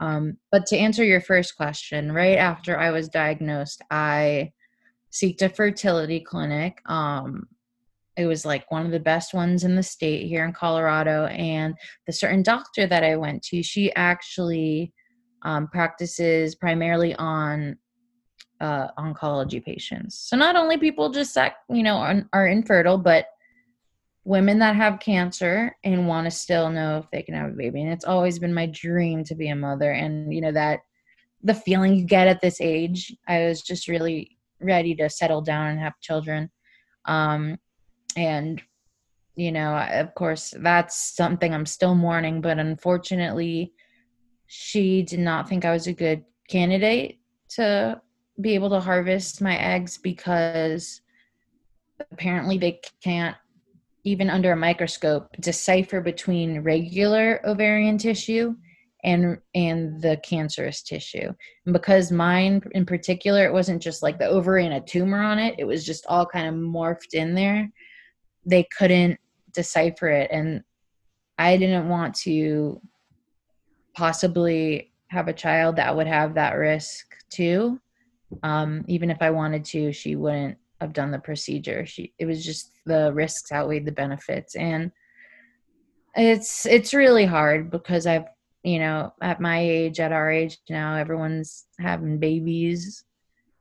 um, but to answer your first question, right after I was diagnosed, I seeked a fertility clinic. Um, it was like one of the best ones in the state here in Colorado. And the certain doctor that I went to, she actually um, practices primarily on uh, oncology patients. So not only people just that you know are, are infertile, but women that have cancer and want to still know if they can have a baby and it's always been my dream to be a mother and you know that the feeling you get at this age i was just really ready to settle down and have children um and you know of course that's something i'm still mourning but unfortunately she did not think i was a good candidate to be able to harvest my eggs because apparently they can't even under a microscope, decipher between regular ovarian tissue and and the cancerous tissue. And because mine in particular it wasn't just like the ovary and a tumor on it it was just all kind of morphed in there they couldn't decipher it. And i didn't want to possibly have a child that would have that risk too. Um, even if i wanted to she wouldn't have done the procedure. She it was just the risks outweighed the benefits. And it's it's really hard because i've you know, at my age, at our age now, everyone's having babies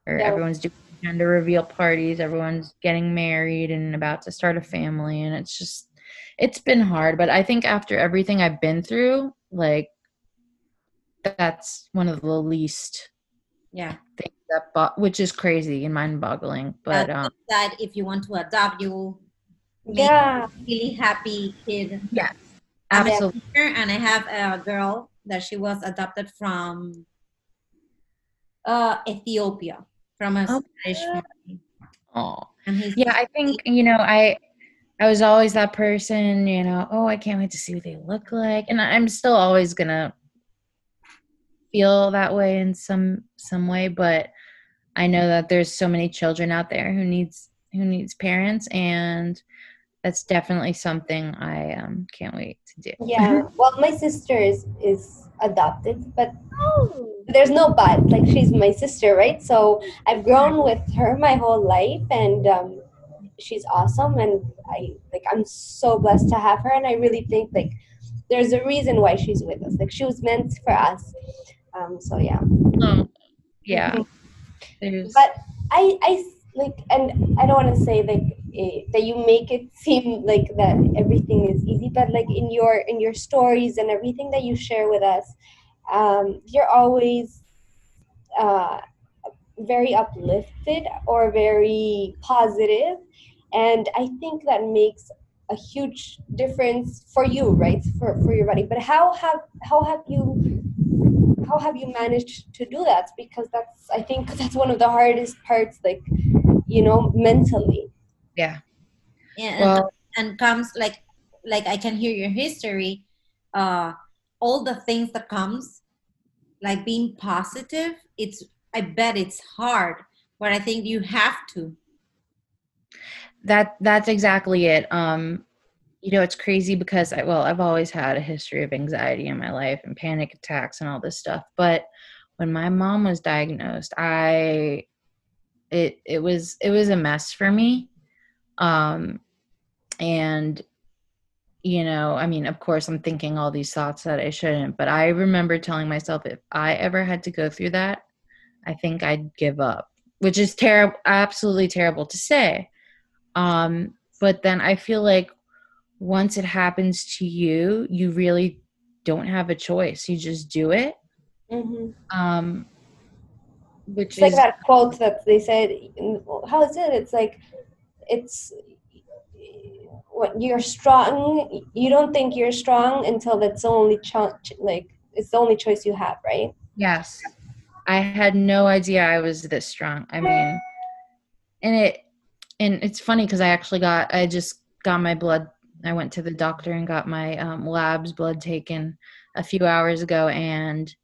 or yeah. everyone's doing gender reveal parties, everyone's getting married and about to start a family. And it's just, it's been hard. But I think after everything I've been through, like, that's one of the least yeah things that bo- which is crazy and mind-boggling but um that if you want to adopt you yeah really happy kid yeah Absolutely. And I have a girl that she was adopted from uh, Ethiopia, from a oh, Spanish family. Oh, yeah. I think you know I I was always that person. You know, oh, I can't wait to see what they look like, and I'm still always gonna feel that way in some some way. But I know that there's so many children out there who needs who needs parents, and that's definitely something I um, can't wait to do. Yeah. Well, my sister is is adopted, but there's no but. Like she's my sister, right? So I've grown with her my whole life, and um, she's awesome. And I like I'm so blessed to have her, and I really think like there's a reason why she's with us. Like she was meant for us. Um, so yeah. Oh, yeah. but I I like, and I don't want to say like Eh, that you make it seem like that everything is easy but like in your in your stories and everything that you share with us um, you're always uh, very uplifted or very positive. And i think that makes a huge difference for you right? For, for your body. But how have how have you how have you managed to do that? Because that's i think that's one of the hardest parts like you know mentally. Yeah. And, well, and comes like like i can hear your history uh all the things that comes like being positive it's i bet it's hard but i think you have to. That that's exactly it. Um you know it's crazy because i well i've always had a history of anxiety in my life and panic attacks and all this stuff but when my mom was diagnosed i it it was it was a mess for me. Um and you know i mean of course i'm thinking all these thoughts that i shouldn't but i remember telling myself if i ever had to go through that i think i'd give up which is terrible absolutely terrible to say. Um but then i feel like once it happens to you you really don't have a choice. You just do it. Mm-hmm. um which it's is like that quote that they said how is it? It's like it's what you're strong you don't think you're strong until that's the only cho- like it's the only choice you have right? Yes. I had no idea i was this strong. I mean and it and it's funny because i actually got i just got my blood i went to the doctor and got my um, labs blood taken a few hours ago and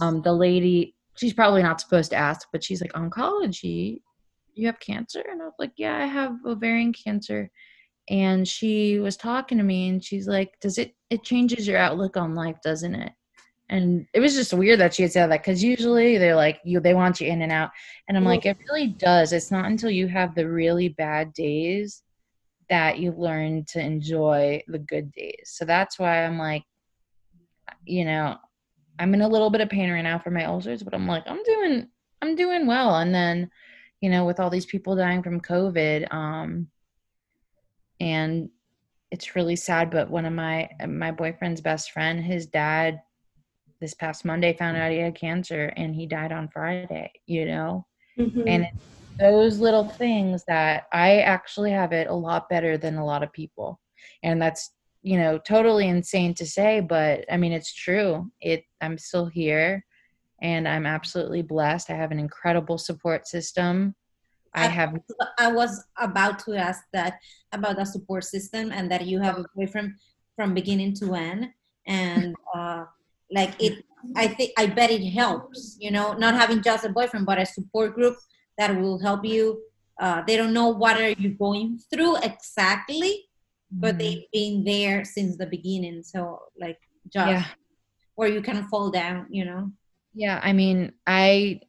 um, the lady she's probably not supposed to ask but she's like oncology? You have cancer? And i was like yeah i have ovarian cancer and she was talking to me and she's like does it it changes your outlook on life doesn't it? And it was just weird that she had said that because usually they're like you they want you in and out. And i'm like it really does. It's not until you have the really bad days that you learn to enjoy the good days. So that's why i'm like you know i'm in a little bit of pain right now for my ulcers but i'm like i'm doing i'm doing well. And then you know with all these people dying from covid um and it's really sad but one of my my boyfriend's best friend his dad this past monday found out he had cancer and he died on friday you know? Mm-hmm. and those little things that i actually have it a lot better than a lot of people. And that's you know totally insane to say but i mean it's true. It i'm still here and i'm absolutely blessed. I have an incredible support system I have. I was about to ask that about the support system and that you have a boyfriend from beginning to end, and uh, like it i think i bet it helps you know not having just a boyfriend but a support group that will help you uh, they don't know what are you going through exactly but they've been there since the beginning so like just yeah. where you can fall down you know Yeah, I mean, I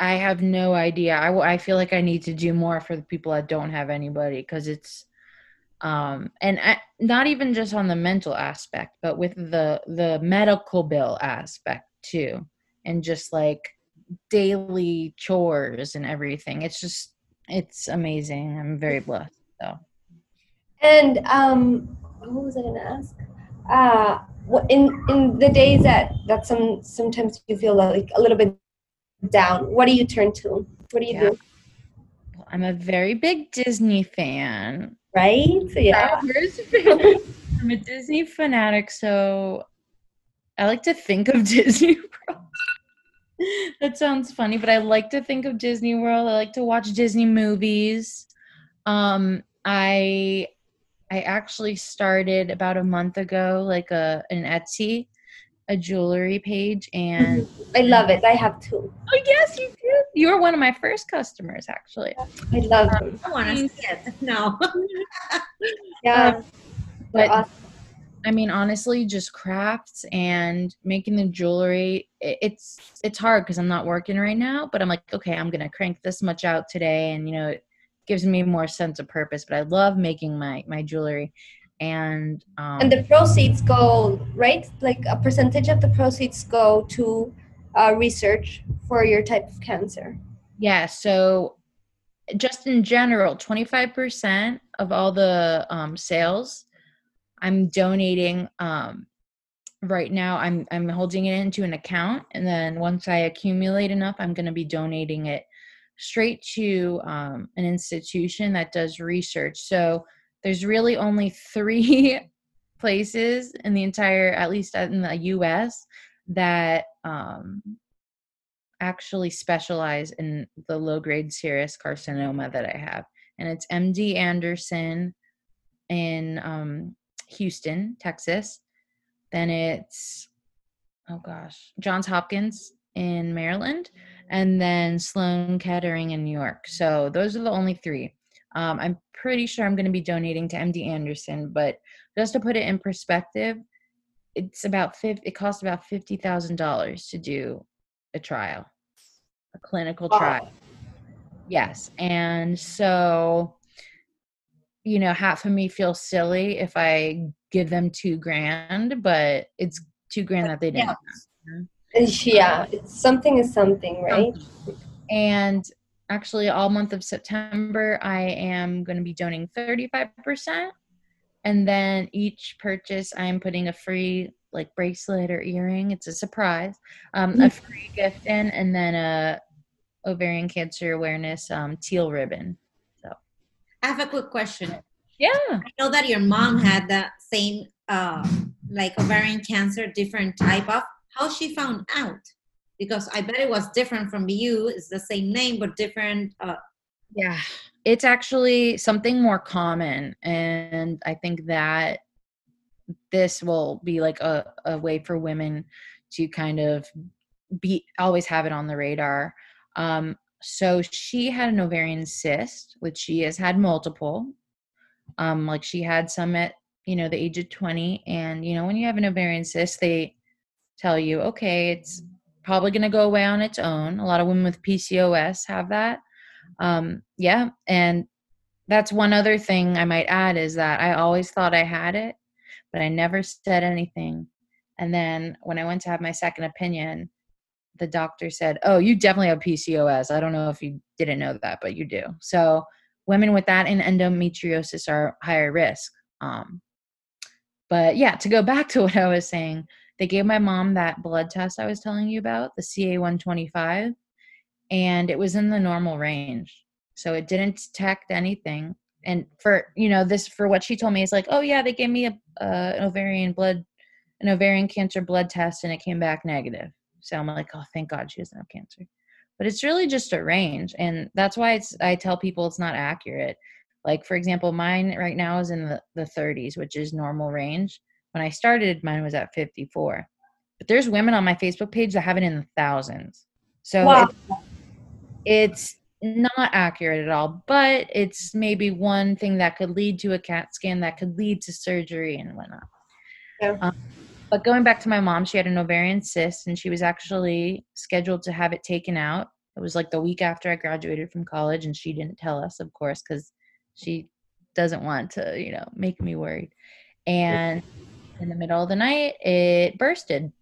I have no idea. I, I feel like I need to do more for the people that don't have anybody because it's um and I, not even just on the mental aspect, but with the the medical bill aspect too, and just like daily chores and everything. It's just it's amazing. I'm very blessed. So And um, what was I gonna ask? Uh, in in the days that that some sometimes you feel like a little bit down, what do you turn to? What do you Yeah. do? I'm a very big Disney fan. Right? Yeah. I'm a Disney fanatic, so I like to think of Disney World. that sounds funny, but I like to think of Disney World. I like to watch Disney movies. Um, I I actually started about a month ago, like a an Etsy, a jewelry page, and mm-hmm. I love it. I have two. oh yes, you did. You were one of my first customers, actually. I love them. i want to see it no Yeah. Um, but awesome. I mean, honestly, just crafts and making the jewelry. i- It's it's hard because I'm not working right now. But I'm like, okay, I'm gonna crank this much out today, and you know, it gives me more sense of purpose. But I love making my my jewelry, and um, And the proceeds go right, like a percentage of the proceeds go to uh, research for your type of cancer. yeah. So just in general, 25% of all the um, sales, I'm donating. Um, right now, I'm I'm holding it into an account, and then once I accumulate enough, I'm going to be donating it straight to um, an institution that does research. So there's really only three places in the entire, at least in the U.S., that um, actually specialize in the low grade serous carcinoma that I have. And it's MD Anderson in um, Houston, Texas. Then it's, oh gosh, Johns Hopkins in Maryland. And then Sloan Kettering in New York. So those are the only three. Um, I'm pretty sure I'm going to be donating to MD Anderson, but just to put it in perspective, it's about 50, it costs about $50,000 to do a trial, a clinical trial. Yes. And so, you know, half of me feels silly if I give them two grand, but it's two grand that they didn't. Yeah, it's something is something, right? And actually, all month of September, I am going to be donating 35%. And then each purchase, I'm putting a free like bracelet or earring. It's a surprise. Um, a free gift in, and then a ovarian cancer awareness um, teal ribbon. So, i have a quick question Yeah. I know that your mom had the same, uh, like ovarian cancer, different type of. How she found out? Because I bet it was different from you. It's the same name but different. Uh, Yeah, it's actually something more common. And I think that this will be like a, a way for women to kind of be always have it on the radar. Um, so she had an ovarian cyst, which she has had multiple. Um, like she had some at you know the age of 20, and you know when you have an ovarian cyst, they tell you, okay, it's probably going to go away on its own. A lot of women with PCOS have that. Um yeah and that's one other thing i might add is that i always thought i had it but i never said anything. And then when i went to have my second opinion the doctor said oh you definitely have pcos i don't know if you didn't know that but you do. So women with that and endometriosis are higher risk um but yeah to go back to what i was saying they gave my mom that blood test i was telling you about the ca125 and it was in the normal range. So it didn't detect anything. And for you know this for what she told me is like oh yeah they gave me a uh, an ovarian blood an ovarian cancer blood test and it came back negative. So i'm like oh thank god she doesn't have cancer. But it's really just a range and that's why it's i tell people it's not accurate. Like for example mine right now is in the, the 30s which is normal range when i started mine was at 54 but there's women on my Facebook page that have it in the thousands. So Wow. it's, it's not accurate at all, but it's maybe one thing that could lead to a CAT scan that could lead to surgery and whatnot. Yeah. Um, but going back to my mom, she had an ovarian cyst and she was actually scheduled to have it taken out. It was like the week after I graduated from college, and she didn't tell us, of course, because she doesn't want to, you know, make me worried. And in the middle of the night, it bursted.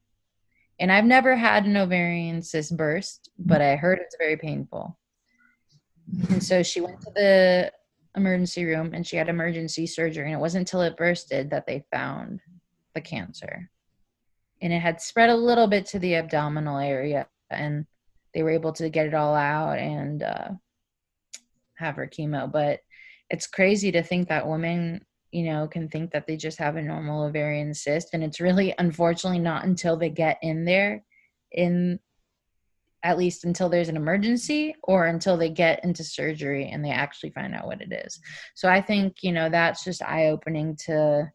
And I've never had an ovarian cyst burst, but I heard it's very painful. And so she went to the emergency room and she had emergency surgery. And it wasn't until it bursted that they found the cancer. And it had spread a little bit to the abdominal area. And they were able to get it all out and uh, have her chemo. But it's crazy to think that women, you know, can think that they just have a normal ovarian cyst. And it's really, unfortunately, not until they get in there, in at least until there's an emergency or until they get into surgery and they actually find out what it is. So I think, you know, that's just eye opening to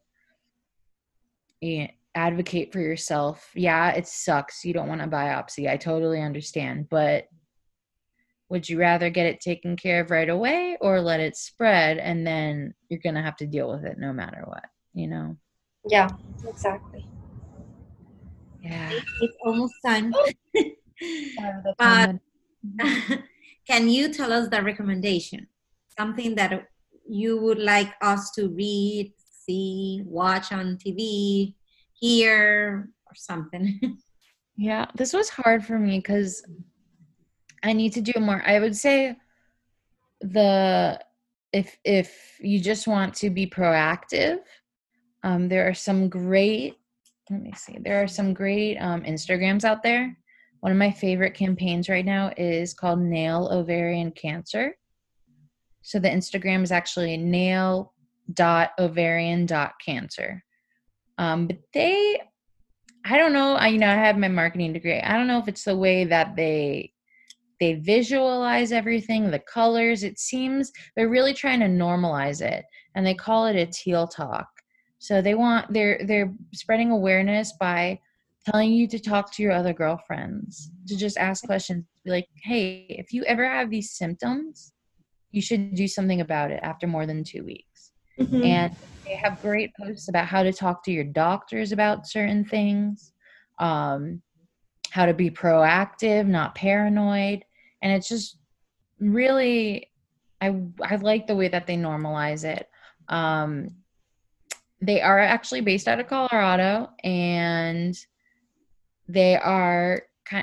advocate for yourself. Yeah, it sucks. You don't want a biopsy. I totally understand. But would you rather get it taken care of right away or let it spread and then you're going to have to deal with it no matter what, you know? Yeah, exactly. Yeah. It's almost time. Oh. But uh, But- Can you tell us the recommendation? Something that you would like us to read, see, watch on TV, hear, or something? Yeah, this was hard for me because I need to do more. I would say the if if you just want to be proactive, um, there are some great. Let me see. There are some great um, Instagrams out there. One of my favorite campaigns right now is called Nail Ovarian Cancer. So the Instagram is actually nail dot ovarian dot cancer. Um, but they I don't know. I you know I have my marketing degree. I don't know if it's the way that they they visualize everything, the colors. It seems they're really trying to normalize it, and they call it a teal talk. So they want they're they're spreading awareness by telling you to talk to your other girlfriends, to just ask questions, be like, hey, if you ever have these symptoms, you should do something about it after more than two weeks Mhm. and they have great posts about how to talk to your doctors about certain things um, how to be proactive not paranoid. And it's just really i i like the way that they normalize it. Um, they are actually based out of colorado and they are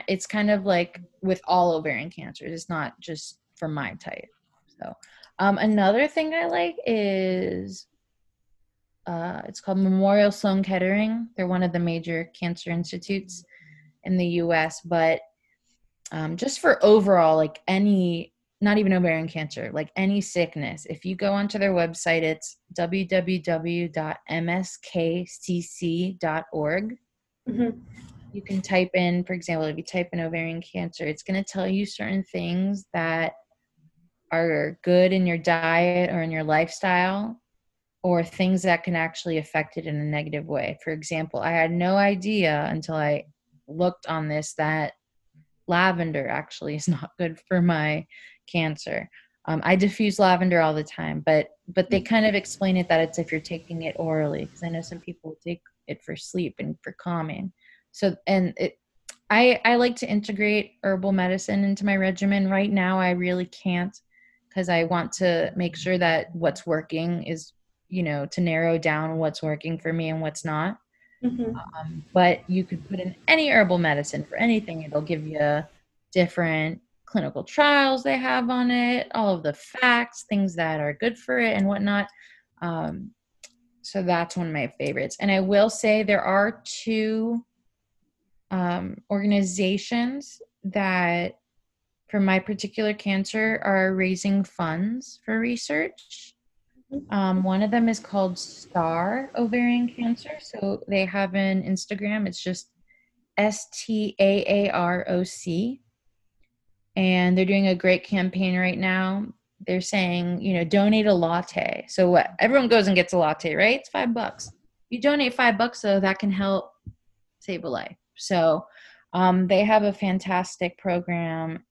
it's kind of like with all ovarian cancers. It's not just for my type. So um, another thing I like is uh, it's called Memorial Sloan Kettering. They're one of the major cancer institutes in the U.S. But um, just for overall, like any, not even ovarian cancer, like any sickness, if you go onto their website, it's www.mskcc.org. Mhm. You can type in, for example, if you type in ovarian cancer, it's going to tell you certain things that are good in your diet or in your lifestyle or things that can actually affect it in a negative way. For example, I had no idea until I looked on this that lavender actually is not good for my cancer. Um, I diffuse lavender all the time, but but they kind of explain it that it's if you're taking it orally because I know some people take it for sleep and for calming. So and it I I like to integrate herbal medicine into my regimen. Right now I really can't because I want to make sure that what's working is, you know, to narrow down what's working for me and what's not. Mhm. Um, but you could put in any herbal medicine for anything. It'll give you different clinical trials they have on it, all of the facts, things that are good for it and whatnot. Um, so that's one of my favorites. And I will say there are two um, organizations that for my particular cancer are raising funds for research. Um, one of them is called STAAR Ovarian Cancer. So they have an Instagram. It's just S T A A R O C. And they're doing a great campaign right now. They're saying, you know, donate a latte. So what everyone goes and gets a latte, right? It's five bucks. You donate five bucks, though, that can help save a life. So um, they have a fantastic program,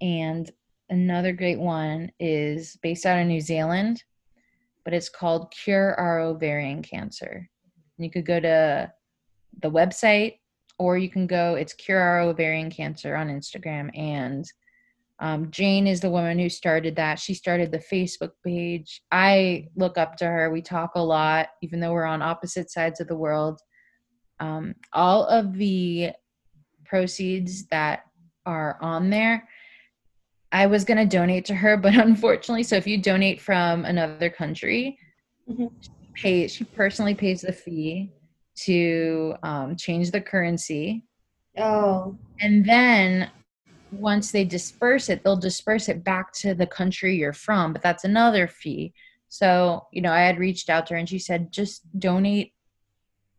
and another great one is based out of New Zealand, but it's called Cure Our Ovarian Cancer. You could go to the website, or you can go. It's Cure Our Ovarian Cancer on Instagram, and um, Jane is the woman who started that. She started the Facebook page. I look up to her. We talk a lot, even though we're on opposite sides of the world. Um, all of the proceeds that are on there, I was going to donate to her, but unfortunately, so if you donate from another country, Mhm. she pays. She personally pays the fee to um, change the currency Oh, and then once they disperse it they'll disperse it back to the country you're from but that's another fee so you know i had reached out to her and she said just donate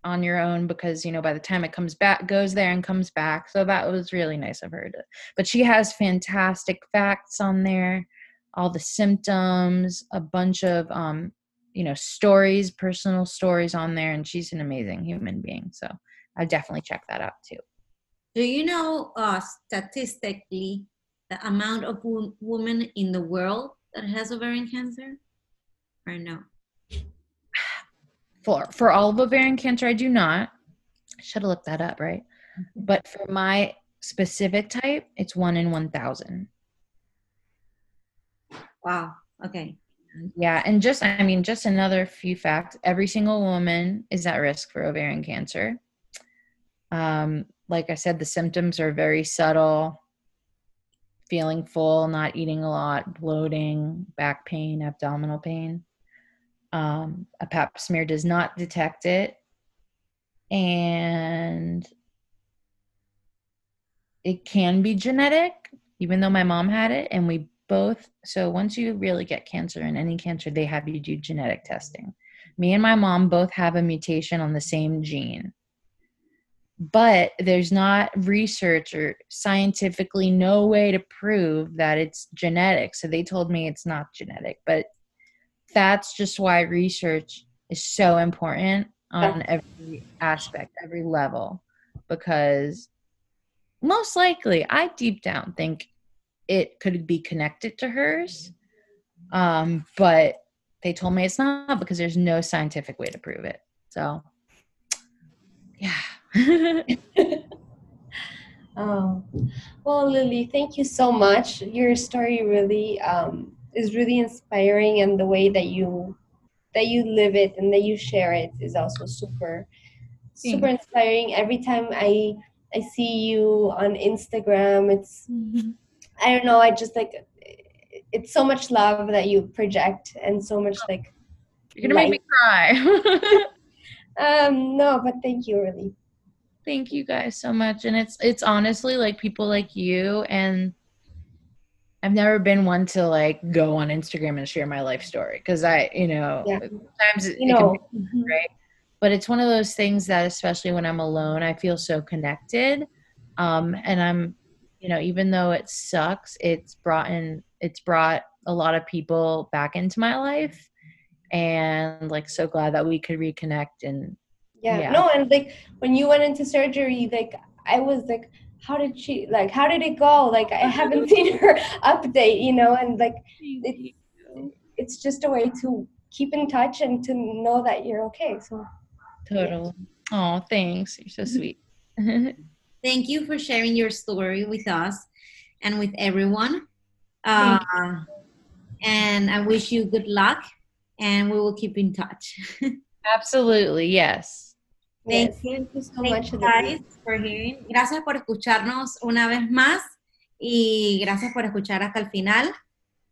on your own because you know by the time it comes back goes there and comes back so that was really nice of her to but she has fantastic facts on there all the symptoms a bunch of um you know stories personal stories on there and she's an amazing human being so i definitely check that out too Do you know uh, statistically the amount of wo- women in the world that has ovarian cancer? Or no? For for all of ovarian cancer i do not. I should have looked that up right? But for my specific type it's one in 1000 Wow. Okay. yeah and just i mean just another few facts. Every single woman is at risk for ovarian cancer. Um like i said the symptoms are very subtle. Feeling full not eating a lot bloating back pain abdominal pain um, a pap smear does not detect it. And it can be genetic even though my mom had it. And we both so once you really get cancer in any cancer they have you do genetic testing. Me and my mom both have a mutation on the same gene. But there's not research or scientifically no way to prove that it's genetic. So they told me it's not genetic but that's just why research is so important on every aspect every level because most likely i deep down think it could be connected to hers um but they told me it's not because there's no scientific way to prove it so yeah oh. Well, Lili, thank you so much. Your story really um, is really inspiring, and the way that you that you live it and that you share it is also super super inspiring. Every time I I see you on Instagram, it's I don't know. I just like it's so much love that you project, and so much like you're gonna make me cry um no, but thank you, really. thank you guys so much and it's it's honestly like people like you and i've never been one to like go on instagram and share my life story because i you know Yeah. sometimes it, You it can know, be right but it's one of those things that especially when i'm alone i feel so connected um and i'm you know even though it sucks it's brought in it's brought a lot of people back into my life and like so glad that we could reconnect and yeah. Yeah. no and like when you went into surgery like i was like how did she like how did it go like i haven't seen her update you know and like it, it's just a way to keep in touch and to know that you're okay so Total. Oh, thanks. You're so sweet. Thank you for sharing your story with us and with everyone. Uh, and I wish you good luck and we will keep in touch. Absolutely, yes. Thank yes, you. thank you so Thank much you Lily. guys for hearing. Gracias por escucharnos una vez más y gracias por escuchar hasta el final.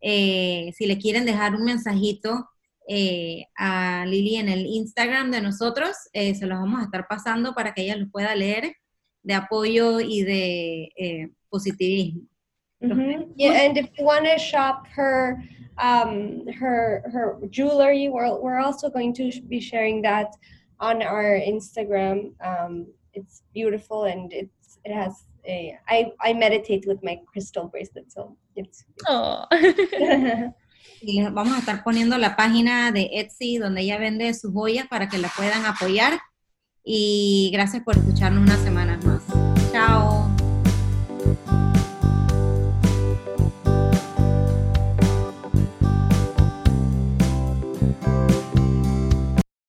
Eh, si le quieren dejar un mensajito eh, a Lili en el Instagram de nosotros, eh, se los vamos a estar pasando para que ella los pueda leer de apoyo y de eh, positivismo. Mhm. Yeah, and if you want to shop her um, her her jewelry, we're, we're also going to be sharing that on our Instagram. Um, it's beautiful and it's it has a I I meditate with my crystal bracelet, so it's. Oh. Y les vamos a estar poniendo la página de Etsy donde ella vende sus joyas para que la puedan apoyar. y gracias por escucharnos unas semanas más.